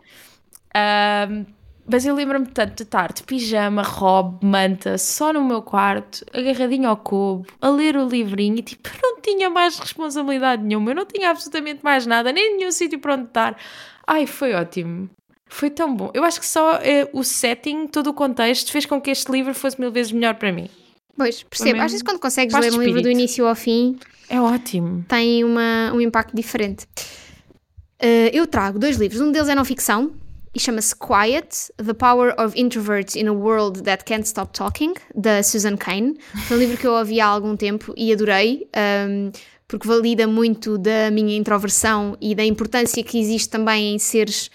Ahm, mas eu lembro-me tanto de estar de pijama, robe, manta, só no meu quarto, agarradinho ao cubo, a ler o livrinho e tipo, eu não tinha mais responsabilidade nenhuma, eu não tinha absolutamente mais nada, nem nenhum sítio para onde estar. Ai, foi ótimo. Foi tão bom. Eu acho que só eh, o setting, todo o contexto, fez com que este livro fosse mil vezes melhor para mim. pois, percebo. Às vezes quando consegues ler um livro do início ao fim, É ótimo. tem uma, um impacto diferente. Uh, eu trago dois livros. Um deles é não ficção e chama-se Quiet: The Power of Introverts in a World That Can't Stop Talking, da Susan Cain. Foi um livro que eu ouvi há algum tempo e adorei, um, porque valida muito da minha introversão e da importância que existe também em seres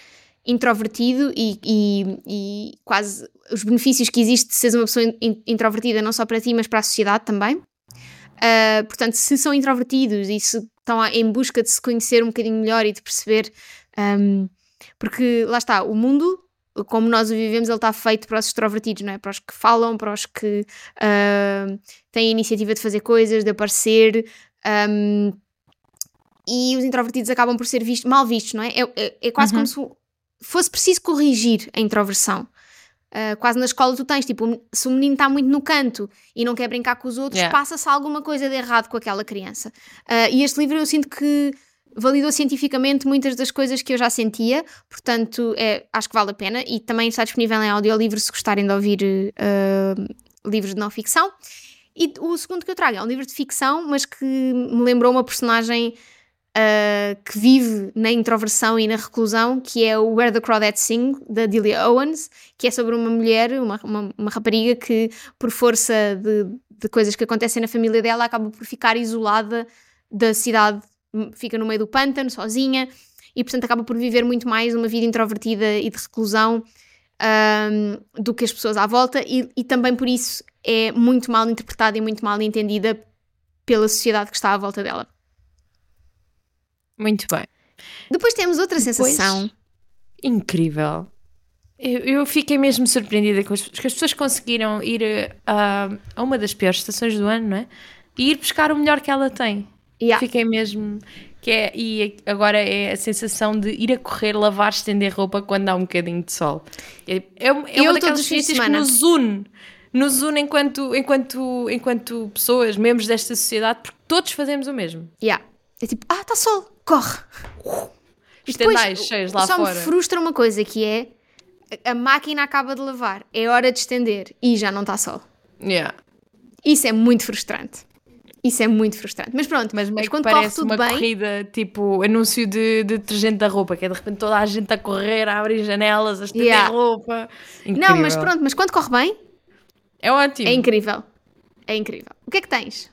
introvertido e, e- e quase os benefícios que existe de seres uma pessoa in- introvertida, não só para ti, mas para a sociedade também. Uh, portanto, se são introvertidos e se estão em busca de se conhecer um bocadinho melhor e de perceber, um, porque lá está, o mundo, como nós o vivemos, ele está feito para os extrovertidos, não é? Para os que falam, para os que uh, têm a iniciativa de fazer coisas, de aparecer. um, e os introvertidos acabam por ser vistos, mal vistos, não é? É, é- é quase como se fosse preciso corrigir a introversão. Uh, quase na escola tu tens, tipo, se o menino está muito no canto e não quer brincar com os outros, Yeah. passa-se alguma coisa de errado com aquela criança. Uh, e este livro eu sinto que validou cientificamente muitas das coisas que eu já sentia, portanto, é, acho que vale a pena e também está disponível em audiolivro se gostarem de ouvir uh, livros de não ficção. E o segundo que eu trago é um livro de ficção, mas que me lembrou uma personagem uh, que vive na introversão e na reclusão, que é o Where the Crawdads Sing, da Delia Owens, que é sobre uma mulher, uma, uma, uma rapariga que, por força de, de coisas que acontecem na família dela, acaba por ficar isolada da cidade, fica no meio do pântano, sozinha, e portanto acaba por viver muito mais uma vida introvertida e de reclusão um, do que as pessoas à volta, e, e também por isso é muito mal interpretada e muito mal entendida pela sociedade que está à volta dela. Muito bem. Depois temos outra Depois- sensação. Incrível. Eu, eu fiquei mesmo surpreendida com as, que as pessoas conseguiram ir a, a uma das piores estações do ano, não é? E ir buscar o melhor que ela tem. Yeah. Fiquei mesmo. Que é, e agora é a sensação de ir a correr, lavar, estender roupa quando há um bocadinho de sol. É, é, é Eu uma daquelas experiências que nos une. Nos une enquanto, enquanto, enquanto pessoas, membros desta sociedade, porque todos fazemos o mesmo. Yeah. É tipo, ah, está sol, corre. Depois, Estendais cheios lá só fora. me frustra uma coisa que é a máquina acaba de lavar, é hora de estender e já não está sol. Yeah. Isso é muito frustrante. Isso é muito frustrante. Mas pronto, Mas que quando corre parece tudo uma bem, corrida, tipo, anúncio de, de detergente da roupa, que é de repente toda a gente a correr, a abrir janelas, a estender Yeah. roupa. não, mas Incrível. pronto, mas quando corre bem, É ótimo. é incrível. É incrível. O que é que tens?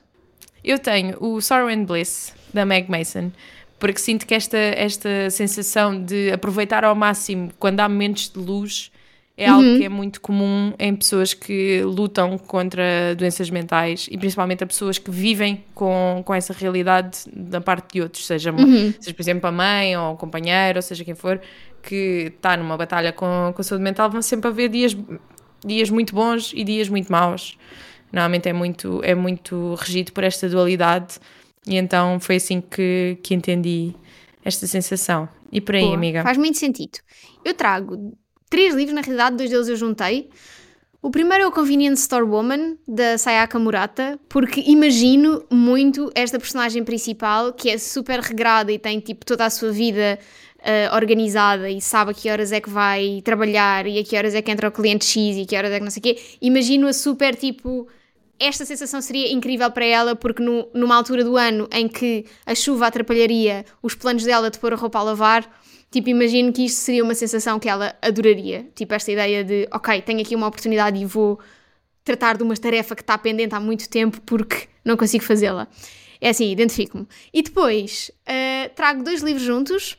Eu tenho o Sorrow and Bliss, da Meg Mason, porque sinto que esta, esta sensação de aproveitar ao máximo quando há momentos de luz é Uhum. algo que é muito comum em pessoas que lutam contra doenças mentais e principalmente a pessoas que vivem com, com essa realidade da parte de outros, seja, Uhum. seja por exemplo a mãe ou o companheiro, ou seja quem for, que está numa batalha com, com a saúde mental, vão sempre haver dias, dias muito bons e dias muito maus. Normalmente é muito, é muito regido por esta dualidade e então foi assim que, que entendi esta sensação. E por aí, Boa, amiga? Faz muito sentido. Eu trago três livros, na realidade, dois deles eu juntei. O primeiro é o Convenience Store Woman, da Sayaka Murata, porque imagino muito esta personagem principal, que é super regrada e tem tipo toda a sua vida uh, organizada e sabe a que horas é que vai trabalhar e a que horas é que entra o cliente X e a que horas é que não sei o quê. Imagino-a super tipo esta sensação seria incrível para ela, porque no, numa altura do ano em que a chuva atrapalharia os planos dela de pôr a roupa a lavar, tipo, imagino que isto seria uma sensação que ela adoraria. Tipo, esta ideia de, ok, tenho aqui uma oportunidade e vou tratar de uma tarefa que está pendente há muito tempo porque não consigo fazê-la. É assim, identifico-me. E depois, uh, trago dois livros juntos.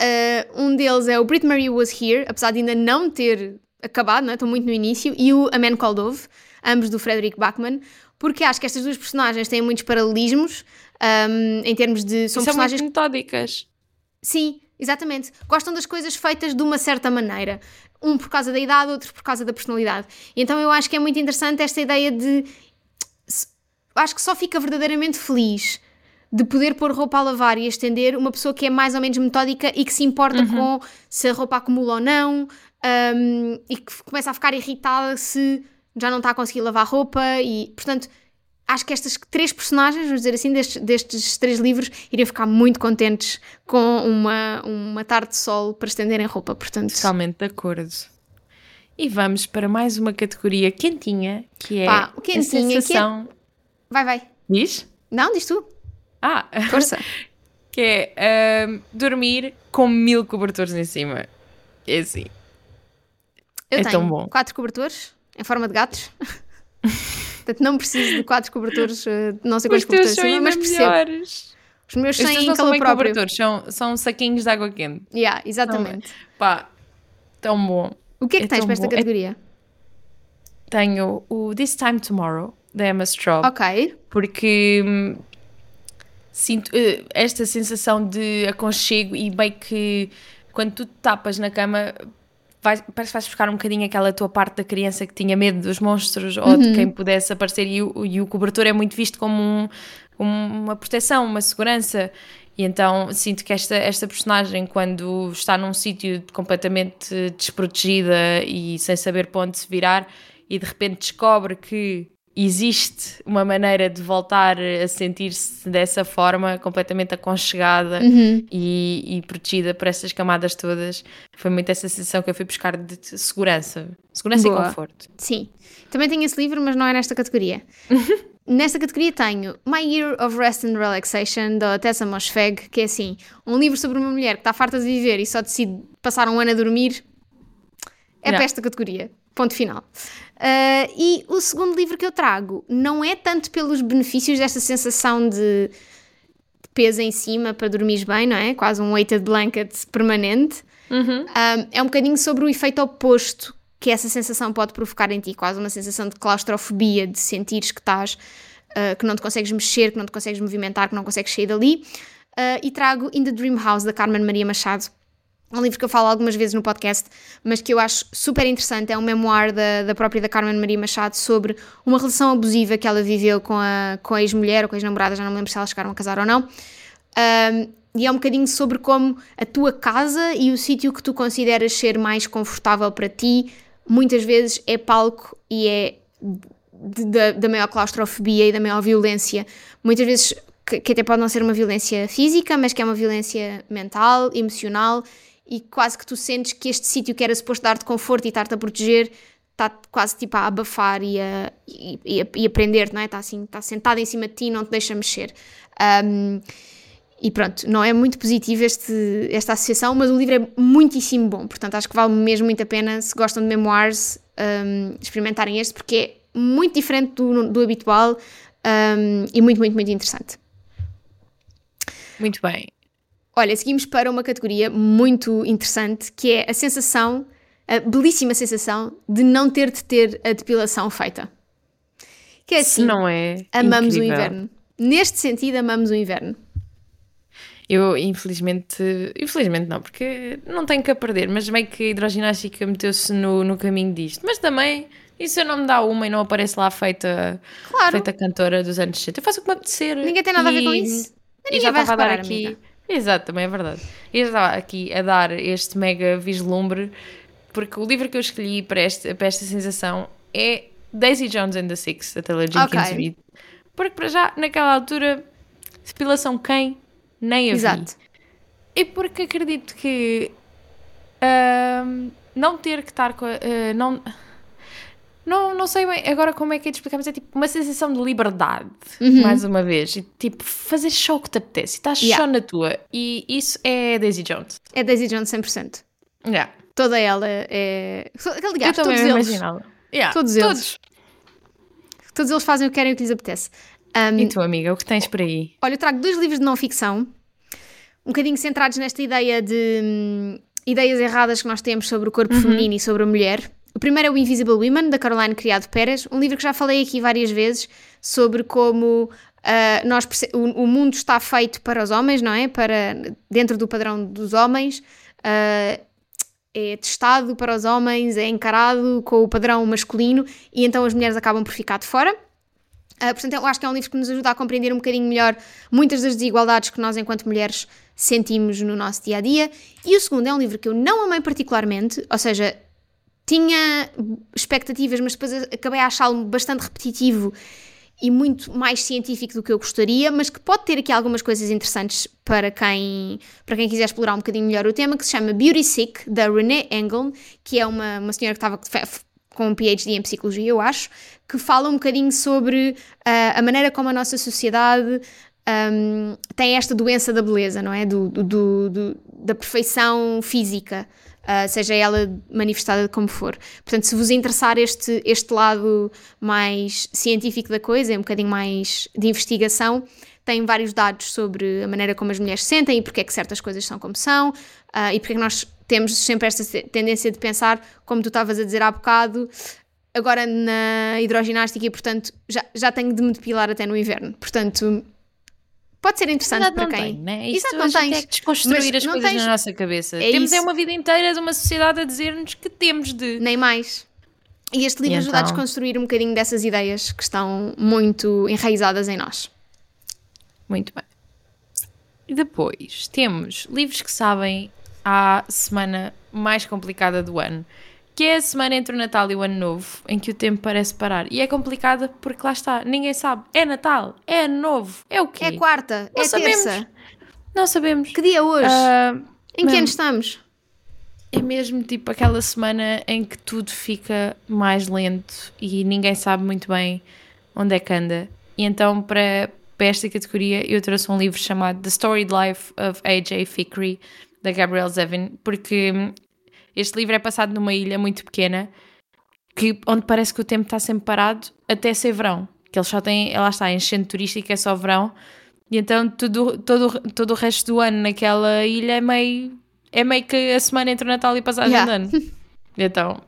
Uh, um deles é o Brit Marie Was Here, apesar de ainda não ter acabado, não é? estou muito no início, e o A Man Called Ove ambos do Frederick Bachmann, porque acho que estas duas personagens têm muitos paralelismos um, em termos de. São, são personagens. Muito metódicas. Sim, exatamente. Gostam das coisas feitas de uma certa maneira. Um por causa da idade, outro por causa da personalidade. Então eu acho que é muito interessante esta ideia de. Acho que só fica verdadeiramente feliz de poder pôr roupa a lavar e estender uma pessoa que é mais ou menos metódica e que se importa uhum. com se a roupa acumula ou não um, e que começa a ficar irritada se já não está a conseguir lavar roupa e, portanto, acho que estas três personagens, vamos dizer assim, destes, destes três livros, iriam ficar muito contentes com uma, uma tarde de sol para estenderem roupa, portanto... Totalmente de acordo. E vamos para mais uma categoria quentinha, que é Pá, o quentinha, a sensação... Que é... Vai, vai. Diz? Não, diz tu. Ah! Força. que é uh, dormir com mil cobertores em cima. É assim. Eu é tenho tão bom. quatro cobertores em forma de gatos. Portanto, não preciso de quatro cobertores, eh, não sei quantos cobertores são, mas percebo. Os meus são em calor próprio. cobertores, são, são saquinhos de água quente. Yeah, exatamente. Não, pá, tão bom. O que é que é tens para esta bom. categoria? É... Tenho o This Time Tomorrow, da Emma Straub. Ok. Porque hum, sinto uh, esta sensação de aconchego e bem que quando tu te tapas na cama vai, parece que vais buscar um bocadinho aquela tua parte da criança que tinha medo dos monstros ou uhum. de quem pudesse aparecer e o, e o cobertor é muito visto como um, uma proteção, uma segurança e então sinto que esta, esta personagem quando está num sítio completamente desprotegida e sem saber para onde se virar e de repente descobre que existe uma maneira de voltar a sentir-se dessa forma, completamente aconchegada uhum. e, e, protegida por essas camadas todas. Foi muito essa sensação que eu fui buscar de segurança. Segurança Boa. e conforto. Sim. Também tenho esse livro, mas não é nesta categoria. Nesta categoria tenho My Year of Rest and Relaxation, da Tessa Mosfeg, que é assim, um livro sobre uma mulher que está farta de viver e só decide passar um ano a dormir. É para esta categoria. Ponto final. Uh, e o segundo livro que eu trago não é tanto pelos benefícios desta sensação de, peso em cima para dormir bem, não é? Quase um weighted blanket permanente. Uhum. Uh, é um bocadinho sobre o efeito oposto que essa sensação pode provocar em ti, quase uma sensação de claustrofobia, de sentires que estás, uh, que não te consegues mexer, que não te consegues movimentar, que não consegues sair dali. e trago In the Dream House, da Carmen Maria Machado, um livro que eu falo algumas vezes no podcast, mas que eu acho super interessante. É um memoir da, da própria da Carmen Maria Machado sobre uma relação abusiva que ela viveu com a, com a ex-mulher ou com a ex-namorada, já não me lembro se elas chegaram a casar ou não. Um, e é um bocadinho sobre como a tua casa e o sítio que tu consideras ser mais confortável para ti, muitas vezes é palco e é da maior claustrofobia e da maior violência. Muitas vezes que, que até pode não ser uma violência física, mas que é uma violência mental, emocional e quase que tu sentes que este sítio que era suposto dar-te conforto e estar-te a proteger está quase tipo a abafar e a, e, e a, e a prender, não é? Está assim, está sentado em cima de ti e não te deixa mexer. Um, e pronto, não é muito positivo este, esta associação, mas o livro é muitíssimo bom, portanto acho que vale mesmo muito a pena, se gostam de memoirs, um, experimentarem este, porque é muito diferente do, do habitual um, e muito, muito, muito interessante. Muito bem. Olha, seguimos para uma categoria muito interessante que é a sensação, a belíssima sensação de não ter de ter a depilação feita. Que é assim, não é amamos incrível. o inverno. Neste sentido, amamos o inverno. Eu, infelizmente, infelizmente não, porque não tenho que a perder, mas meio que a hidroginástica meteu-se no, no caminho disto. Mas também, e se eu não me dá uma e não aparece lá feita, Claro. feita cantora dos anos 60? Eu faço o que me apetecer. Ninguém tem nada a ver com E- isso. E Ninguém já vai estava a dar aqui. amiga. Exato, também é verdade. E já estava aqui a dar este mega vislumbre, porque o livro que eu escolhi para esta, para esta sensação é Daisy Jones and the Six, da Taylor Jenkins Ok. Reid. Porque para já, naquela altura, depilação quem? Nem havia. Exato. E porque acredito que ahm, não ter que estar com a, ah, não, não, não sei bem agora como é que é de explicar, mas é tipo uma sensação de liberdade, Uhum. mais uma vez. E, tipo, fazer só o que te apetece. E estás Yeah. só na tua. E isso é Daisy Jones. É Daisy Jones 100%. Yeah. Toda ela é. Aliás, Eu todos eles. Yeah, Todos eles. Todos eles fazem o que querem e o que lhes apetece. Um, E tu, amiga, o que tens por aí? Olha, eu trago dois livros de não-ficção, um bocadinho centrados nesta ideia de hum, ideias erradas que nós temos sobre o corpo feminino e sobre a mulher. O primeiro é o Invisible Women, da Caroline Criado Pérez, um livro que já falei aqui várias vezes sobre como ah, nós o, o mundo está feito para os homens, não é? Para, dentro do padrão dos homens. ah, é testado para os homens, é encarado com o padrão masculino e então as mulheres acabam por ficar de fora. Uh, portanto, eu acho que é um livro que nos ajuda a compreender um bocadinho melhor muitas das desigualdades que nós, enquanto mulheres, sentimos no nosso dia a dia. E o segundo é um livro que eu não amei particularmente, ou seja, tinha expectativas, mas depois acabei a achá-lo bastante repetitivo e muito mais científico do que eu gostaria, mas que pode ter aqui algumas coisas interessantes para quem, para quem quiser explorar um bocadinho melhor o tema, que se chama Beauty Sick, da Renée Engeln, que é uma, uma senhora que estava com um PhD em psicologia, eu acho, que fala um bocadinho sobre ah, a maneira como a nossa sociedade um, tem esta doença da beleza, não é? Do- do- do- da perfeição física, uh, seja ela manifestada como for. Portanto, se vos interessar este, este lado mais científico da coisa, é um bocadinho mais de investigação, tem vários dados sobre a maneira como as mulheres se sentem e porque é que certas coisas são como são uh, e porque é que nós temos sempre esta te- tendência de pensar, como tu estavas a dizer há bocado, agora na hidroginástica e, portanto, já, já tenho de me depilar até no inverno. Portanto, pode ser interessante para quem. tem, né? Exato, não a tens. é que desconstruir as coisas tens- na nossa cabeça. É temos é uma vida inteira de uma sociedade a dizer-nos que temos de. Nem mais. E este livro E ajuda a então? desconstruir um bocadinho dessas ideias que estão muito enraizadas em nós. Muito bem. E depois temos livros que sabem à semana mais complicada do ano, que é a semana entre o Natal e o Ano Novo, em que o tempo parece parar. E é complicada porque lá está, ninguém sabe. É Natal, é Ano Novo, é o quê? É quarta, Não é sabemos. terça. Não sabemos. Que dia é hoje? Ah, em que ano estamos? É mesmo tipo aquela semana em que tudo fica mais lento e ninguém sabe muito bem onde é que anda. E então, para, para esta categoria, eu trouxe um livro chamado The Storied Life of A.J. Fickery, da Gabrielle Zevin, porque este livro é passado numa ilha muito pequena que, onde parece que o tempo está sempre parado até ser verão. Que eles só têm, lá está, enchente turística é só verão. E então tudo, todo, todo o resto do ano naquela ilha é meio, é meio que a semana entre o Natal e a passagem Yeah. de ano. Então,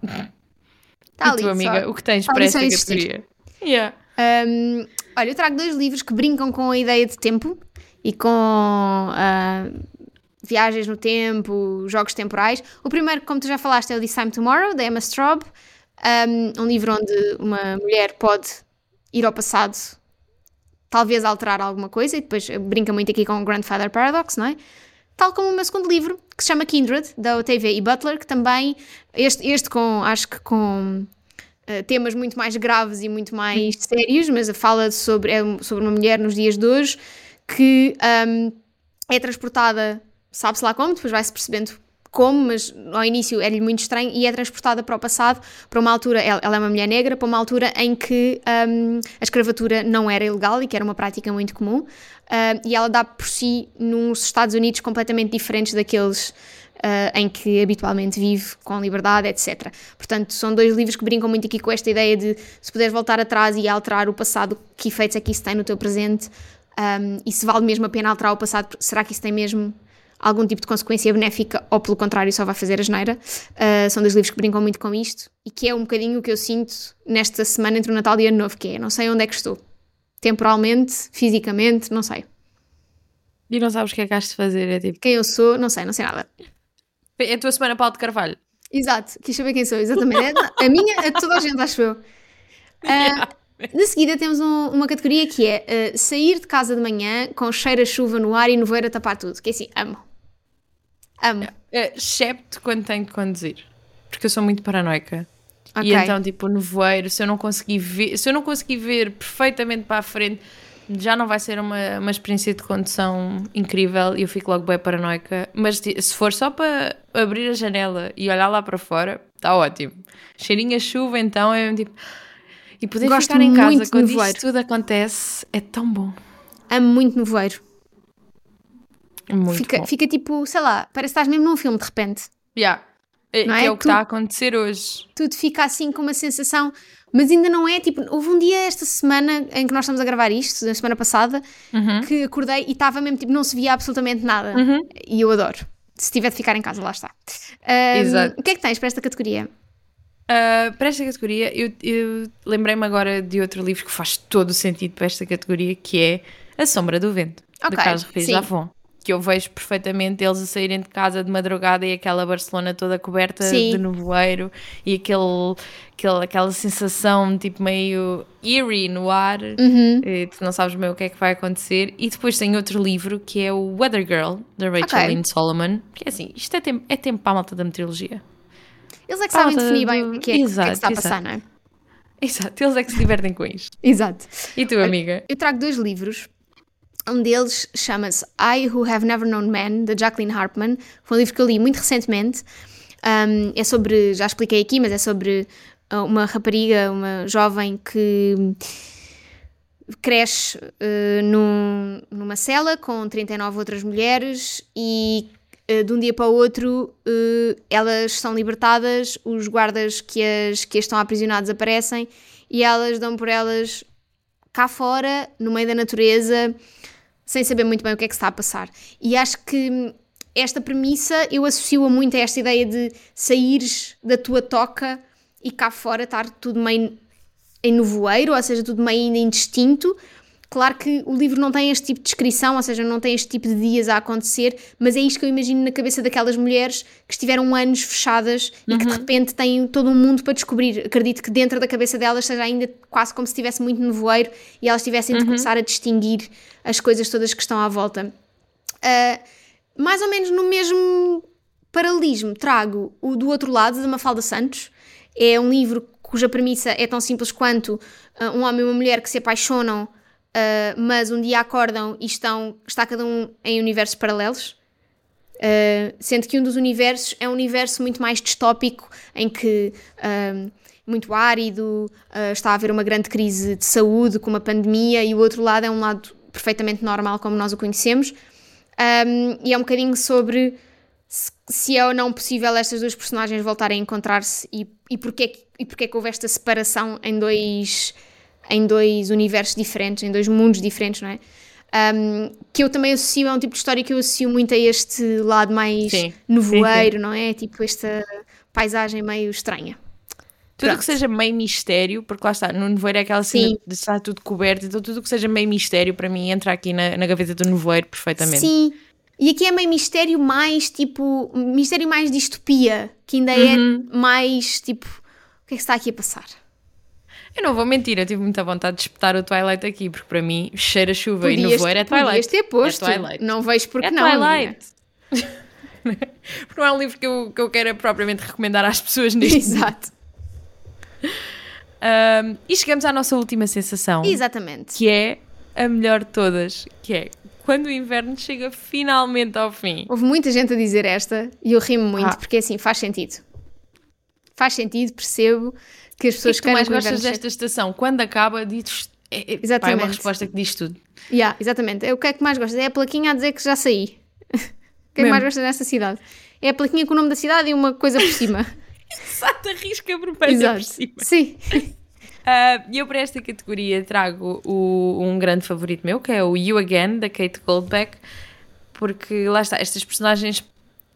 Está e tu, amiga, só. o que tens está para esta categoria? Yeah. Hum, olha, eu trago dois livros que brincam com a ideia de tempo e com ah, viagens no tempo, jogos temporais. O primeiro, como tu já falaste, é o This Time Tomorrow, da Emma Straub. Um, um livro onde uma mulher pode ir ao passado, talvez alterar alguma coisa, e depois brinca muito aqui com o Grandfather Paradox, não é? Tal como o meu segundo livro, que se chama Kindred, da Octavia E. Butler, que também, este, este com, acho que com uh, temas muito mais graves e muito mais sérios, mas fala sobre, é sobre uma mulher nos dias de hoje que um, é transportada, sabe-se lá como, depois vai-se percebendo como, mas ao início é-lhe muito estranho e é transportada para o passado, para uma altura, ela, é uma mulher negra, para uma altura em que um, a escravatura não era ilegal e que era uma prática muito comum, uh, e ela dá por si nos Estados Unidos completamente diferentes daqueles uh, em que habitualmente vive, com liberdade, etc. Portanto, são dois livros que brincam muito aqui com esta ideia de se puderes voltar atrás e alterar o passado, que efeitos é que isso tem no teu presente, um, e se vale mesmo a pena alterar o passado, será que isso tem mesmo algum tipo de consequência benéfica ou pelo contrário só vai fazer asneira. Uh, são dois livros que brincam muito com isto e que é um bocadinho o que eu sinto nesta semana entre o Natal e o Ano Novo, que é não sei onde é que estou. Temporalmente, fisicamente, não sei. E não sabes o que é que has de fazer, é tipo... Quem eu sou, não sei, não sei nada. É a tua semana Paulo de Carvalho. Exato, quis saber quem sou, exatamente. É, a minha, a toda a gente, acho eu. Uh, de seguida temos um, uma categoria que é uh, sair de casa de manhã com cheiro a chuva no ar e nevoeiro a tapar tudo. Que é assim, amo. Amo. Uh, excepto quando tenho de conduzir. Porque eu sou muito paranoica. Okay. E então, tipo, nevoeiro, se eu não conseguir ver, se eu não conseguir ver perfeitamente para a frente, já não vai ser uma, uma experiência de condução incrível e eu fico logo bem paranoica. Mas se for só para abrir a janela e olhar lá para fora, está ótimo. Cheirinho a chuva, então é tipo. E poder Gosto ficar em casa quando isto tudo acontece é tão bom. Amo muito nevoeiro. Muito fica, bom. fica tipo, sei lá, parece que estás mesmo num filme de repente. Yeah. É, não é? é o que está a acontecer hoje. Tudo fica assim com uma sensação mas ainda não é tipo. Houve um dia esta semana em que nós estamos a gravar isto, na semana passada, uhum. que acordei e estava mesmo tipo, não se via absolutamente nada. Uhum. E eu adoro. Se tiver de ficar em casa, lá está. Um, Exato. O que é que tens para esta categoria? Uh, para esta categoria, eu, eu lembrei-me agora de outro livro que faz todo o sentido para esta categoria, que é A Sombra do Vento, okay, de Carlos Reis Lafon eu vejo perfeitamente eles a saírem de casa de madrugada e aquela Barcelona toda coberta Sim. de nevoeiro e aquele, aquele, aquela sensação tipo meio eerie no ar, uhum. e tu não sabes meio o que é que vai acontecer. E depois tem outro livro que é o Weather Girl, da Rachel okay. Lynn Solomon, que é assim, isto é tempo, é tempo para a malta da meteorologia. Eles é que sabem definir bem o que é, exato, que, é que está a passar, não é? Exato, eles é que se divertem com isto. Exato. E tu, amiga? Eu trago dois livros um deles chama-se I Who Have Never Known Men, da Jacqueline Harpman. Foi um livro que eu li muito recentemente. Um, é sobre, já expliquei aqui, mas é sobre uh, uma rapariga, uma jovem que cresce uh, num, numa cela com 39 outras mulheres e uh, de um dia para o outro uh, elas são libertadas, os guardas que as, que as estão aprisionadas aparecem e elas dão por elas cá fora, no meio da natureza, sem saber muito bem o que é que está a passar. E acho que esta premissa eu associo muito a esta ideia de saíres da tua toca e cá fora estar tudo meio em nevoeiro, ou seja, tudo meio ainda indistinto. Claro que o livro não tem este tipo de descrição, ou seja, não tem este tipo de dias a acontecer, mas é isto que eu imagino na cabeça daquelas mulheres que estiveram anos fechadas uhum. e que de uhum. repente têm todo um mundo para descobrir. Acredito que dentro da cabeça delas seja ainda quase como se estivesse muito nevoeiro e elas tivessem de uhum. começar a distinguir as coisas todas que estão à volta. Uh, mais ou menos no mesmo paralelismo, trago o do outro lado, da Mafalda Santos. É um livro cuja premissa é tão simples quanto uh, um homem e uma mulher que se apaixonam, uh, mas um dia acordam e estão, está cada um em universos paralelos. Uh, sendo que um dos universos é um universo muito mais distópico, em que muito árido, está a haver uma grande crise de saúde com uma pandemia, e o outro lado é um lado perfeitamente normal como nós o conhecemos. Um, e é um bocadinho sobre se, se, é ou não possível estas duas personagens voltarem a encontrar-se e, e, porque, e porque é que houve esta separação em dois, em dois universos diferentes, em dois mundos diferentes, não é? Um, que eu também associo, é um tipo de história que eu associo muito a este lado mais sim, nevoeiro, sim, sim. não é? Tipo esta paisagem meio estranha. Tudo que seja meio mistério, porque lá está, no nevoeiro é aquela cena de estar tudo coberto, então tudo que seja meio mistério para mim entra aqui na, na gaveta do nevoeiro perfeitamente. Sim, e aqui é meio mistério mais tipo, mistério mais distopia, que ainda é uhum. é mais tipo, o que é que está aqui a passar? Eu não vou mentir, eu tive muita vontade de espetar o Twilight aqui, porque para mim cheira chuva podias, e nevoeiro é Twilight. Podias ter posto, é Twilight. não vejo porque é não. Twilight. porque não é um livro que eu, que eu quero propriamente recomendar às pessoas neste Exato. Um, e chegamos à nossa última sensação. Exatamente. Que é a melhor de todas, que é quando o inverno chega finalmente ao fim. Houve muita gente a dizer esta e eu rimo muito, ah. porque assim, faz sentido. Faz sentido, percebo que as pessoas que mais gostas desta estação? Quando acaba, dizes. É, é, exatamente. Pá, é uma resposta que diz tudo. Yeah, exatamente. É o que é que mais gostas? É a plaquinha a dizer que já saí. o que é que mais gostas desta cidade? É a plaquinha com o nome da cidade e uma coisa por cima. Exato, arrisca vermelha por cima. Sim. Uh, eu para esta categoria trago o, um grande favorito meu, que é o You Again, da Kate Goldbeck, porque lá está, estas personagens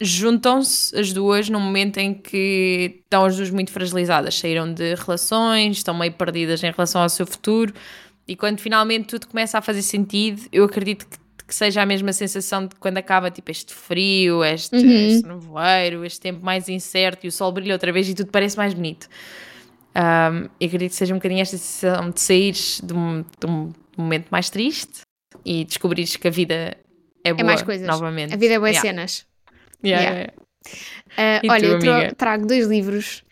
juntam-se as duas num momento em que estão as duas muito fragilizadas, saíram de relações, estão meio perdidas em relação ao seu futuro, e quando finalmente tudo começa a fazer sentido, eu acredito que que seja a mesma sensação de quando acaba tipo este frio, este, Uhum. este nevoeiro, este tempo mais incerto e o sol brilha outra vez e tudo parece mais bonito. Um, eu acredito que seja um bocadinho esta sensação de saíres de um, de um momento mais triste e descobrires que a vida é boa É mais coisas. novamente. A vida é boas Yeah. cenas. Yeah, Yeah. yeah. Ah, E olha, tu, eu trago dois livros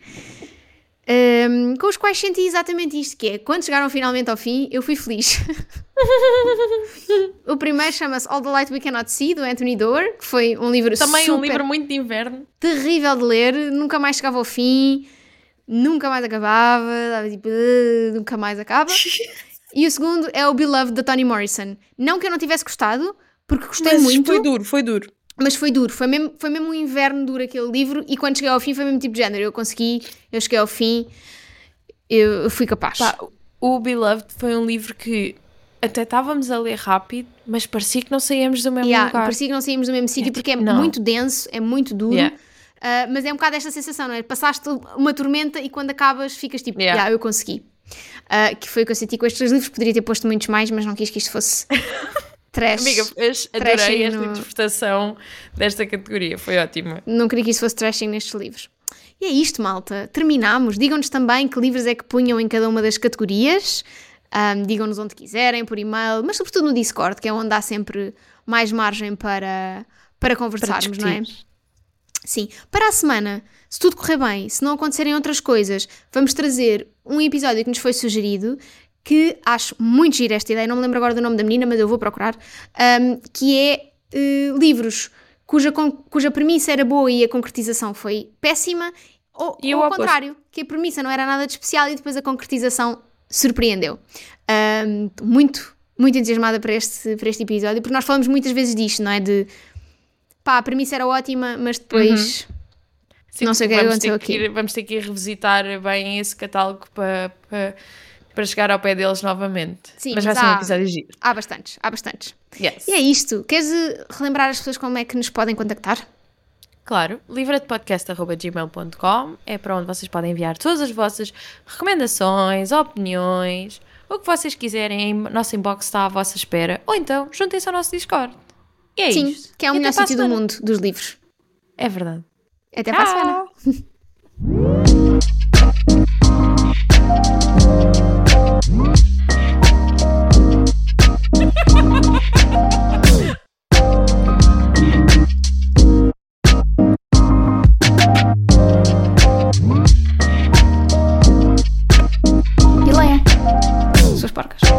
ahm, com os quais senti exatamente isto, que é, quando chegaram finalmente ao fim, eu fui feliz. o primeiro chama-se All the Light We Cannot See, do Anthony Doerr, que foi um livro Também um livro muito de inverno. terrível de ler, nunca mais chegava ao fim, nunca mais acabava, dava tipo, "Ugh", nunca mais acaba. E o segundo é o Beloved, da Toni Morrison. Não que eu não tivesse gostado, porque gostei muito. foi duro, foi duro. Mas foi duro, foi mesmo, foi mesmo um inverno duro aquele livro e quando cheguei ao fim foi mesmo tipo de género. Eu consegui, eu cheguei ao fim, eu, eu fui capaz. Pá, o Beloved foi um livro que até estávamos a ler rápido, mas parecia que não saíamos do mesmo Yeah, lugar. parecia que não saímos do mesmo sítio porque é não. muito denso, é muito duro. Yeah. ah, mas é um bocado esta sensação, não é? Passaste uma tormenta e quando acabas ficas tipo, Yeah. yeah, eu consegui. Ah, que foi o que eu senti com estes dois livros. Poderia ter posto muitos mais, mas não quis que isto fosse trash. Amiga, adorei esta no- interpretação desta categoria, foi ótima. Não queria que isso fosse trashing nestes livros. E é isto, malta. Terminámos. Digam-nos também que livros é que punham em cada uma das categorias. Ahm, Digam-nos onde quiserem, por e-mail, mas sobretudo no Discord, que é onde há sempre mais margem para, para Para conversarmos, não é? Sim. Para a semana, se tudo correr bem, se não acontecerem outras coisas, vamos trazer um episódio que nos foi sugerido, que acho muito gira esta ideia, não me lembro agora do nome da menina, mas eu vou procurar, ahm, que é eh, livros cuja, cuja premissa era boa e a concretização foi péssima, ou, E ou ao oposto. contrário, que a premissa não era nada de especial e depois a concretização surpreendeu. Tô muito, muito entusiasmada para este, para este episódio, porque nós falamos muitas vezes disto, não é? De pá, a premissa era ótima, mas depois. Sim, Não sei o que que vamos ter aconteceu que ir- vamos ter que ir revisitar bem esse catálogo para, para, para chegar ao pé deles novamente. Sim, mas vai ser um episódio giro. Há bastantes, há bastantes. Yes. E é isto. Queres eh, relembrar as pessoas como é que nos podem contactar? Claro, livradepodcast.gmail.com é para onde vocês podem enviar todas as vossas recomendações, opiniões, o que vocês quiserem, em nosso inbox está à vossa espera. Ou então, juntem-se ao nosso Discord. E é Sim, isto. que é o melhor sítio do mundo dos livros. É verdade. Até para a semana. Pilanha. Suas porcas.